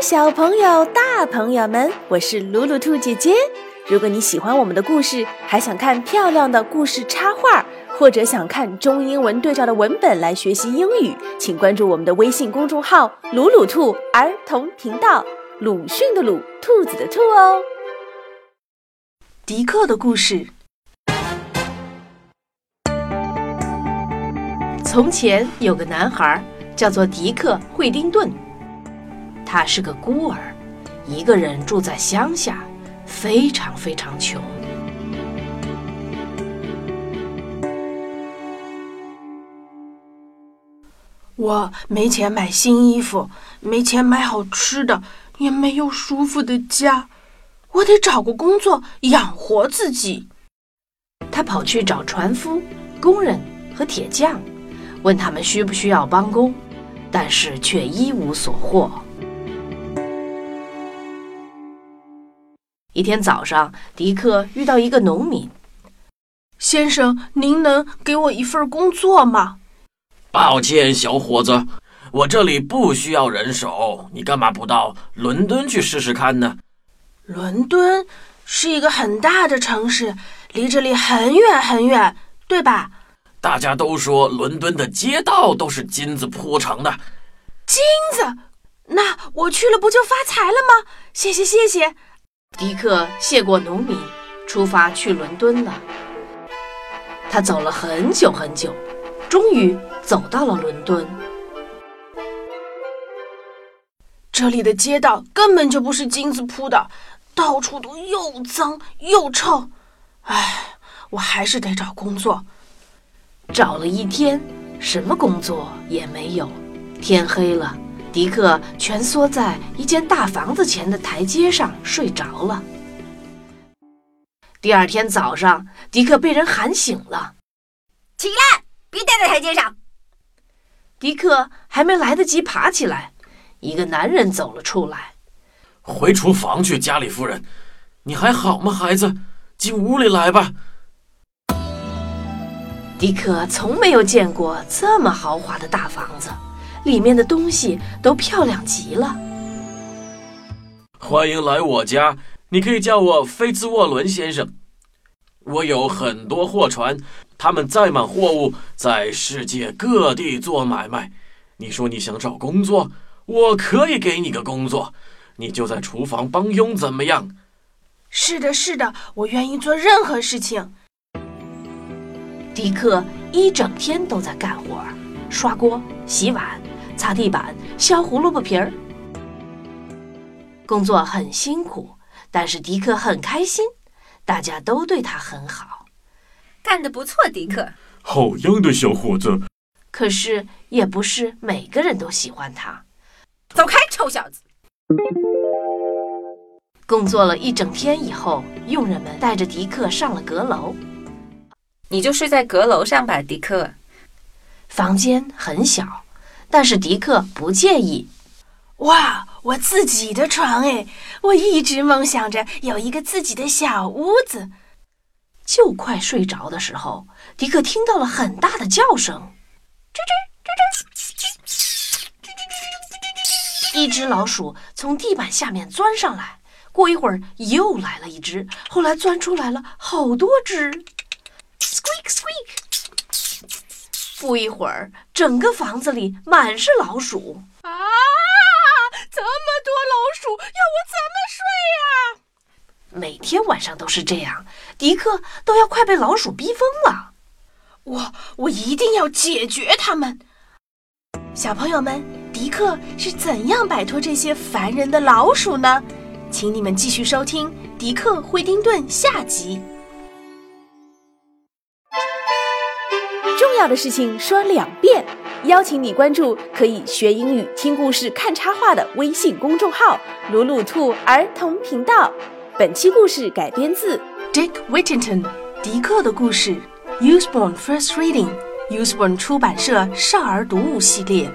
小朋友、大朋友们，我是鲁鲁兔姐姐。如果你喜欢我们的故事，还想看漂亮的故事插画，或者想看中英文对照的文本来学习英语，请关注我们的微信公众号“鲁鲁兔儿童频道”。鲁迅的鲁，兔子的兔哦。迪克的故事。从前有个男孩，叫做迪克·惠丁顿。他是个孤儿，一个人住在乡下，非常非常穷。我没钱买新衣服，没钱买好吃的，也没有舒服的家。我得找个工作养活自己。他跑去找船夫、工人和铁匠，问他们需不需要帮工，但是却一无所获。一天早上，迪克遇到一个农民。先生，您能给我一份工作吗？抱歉，小伙子，我这里不需要人手。你干嘛不到伦敦去试试看呢？伦敦是一个很大的城市，离这里很远很远，对吧？大家都说伦敦的街道都是金子铺成的。金子？那我去了不就发财了吗？谢谢，谢谢。迪克谢过农民，出发去伦敦了。他走了很久很久，终于走到了伦敦。这里的街道根本就不是金子铺的，到处都又脏又臭。唉，我还是得找工作。找了一天，什么工作也没有。天黑了。迪克蜷缩在一间大房子前的台阶上睡着了。第二天早上，迪克被人喊醒了：“起来，别待在台阶上！”迪克还没来得及爬起来，一个男人走了出来：“回厨房去，加里夫人，你还好吗，孩子？进屋里来吧。”迪克从没有见过这么豪华的大房子。里面的东西都漂亮极了。欢迎来我家，你可以叫我菲兹沃伦先生。我有很多货船，他们载满货物，在世界各地做买卖。你说你想找工作，我可以给你个工作，你就在厨房帮佣，怎么样？是的，是的，我愿意做任何事情。迪克一整天都在干活，刷锅、洗碗。擦地板、削胡萝卜皮儿，工作很辛苦，但是迪克很开心，大家都对他很好，干得不错，迪克，好样的，小伙子。可是也不是每个人都喜欢他。走开，臭小子！工作了一整天以后，佣人们带着迪克上了阁楼。你就睡在阁楼上吧，迪克。房间很小。但是迪克不介意。哇，我自己的床哎！我一直梦想着有一个自己的小屋子。就快睡着的时候，迪克听到了很大的叫声，吱吱吱吱，一只老鼠从地板下面钻上来。过一会儿又来了一只，后来钻出来了好多只。Squeak squeak。不一会儿，整个房子里满是老鼠啊！这么多老鼠，要我怎么睡呀？每天晚上都是这样，迪克都要快被老鼠逼疯了。我我一定要解决他们。小朋友们，迪克是怎样摆脱这些烦人的老鼠呢？请你们继续收听《迪克·惠丁顿》下集。要的事情说两遍，邀请你关注可以学英语、听故事、看插画的微信公众号“鲁鲁兔儿童频道”。本期故事改编自 Dick Whittington，迪克的故事，Usborne First Reading，Usborne 出版社少儿读物系列。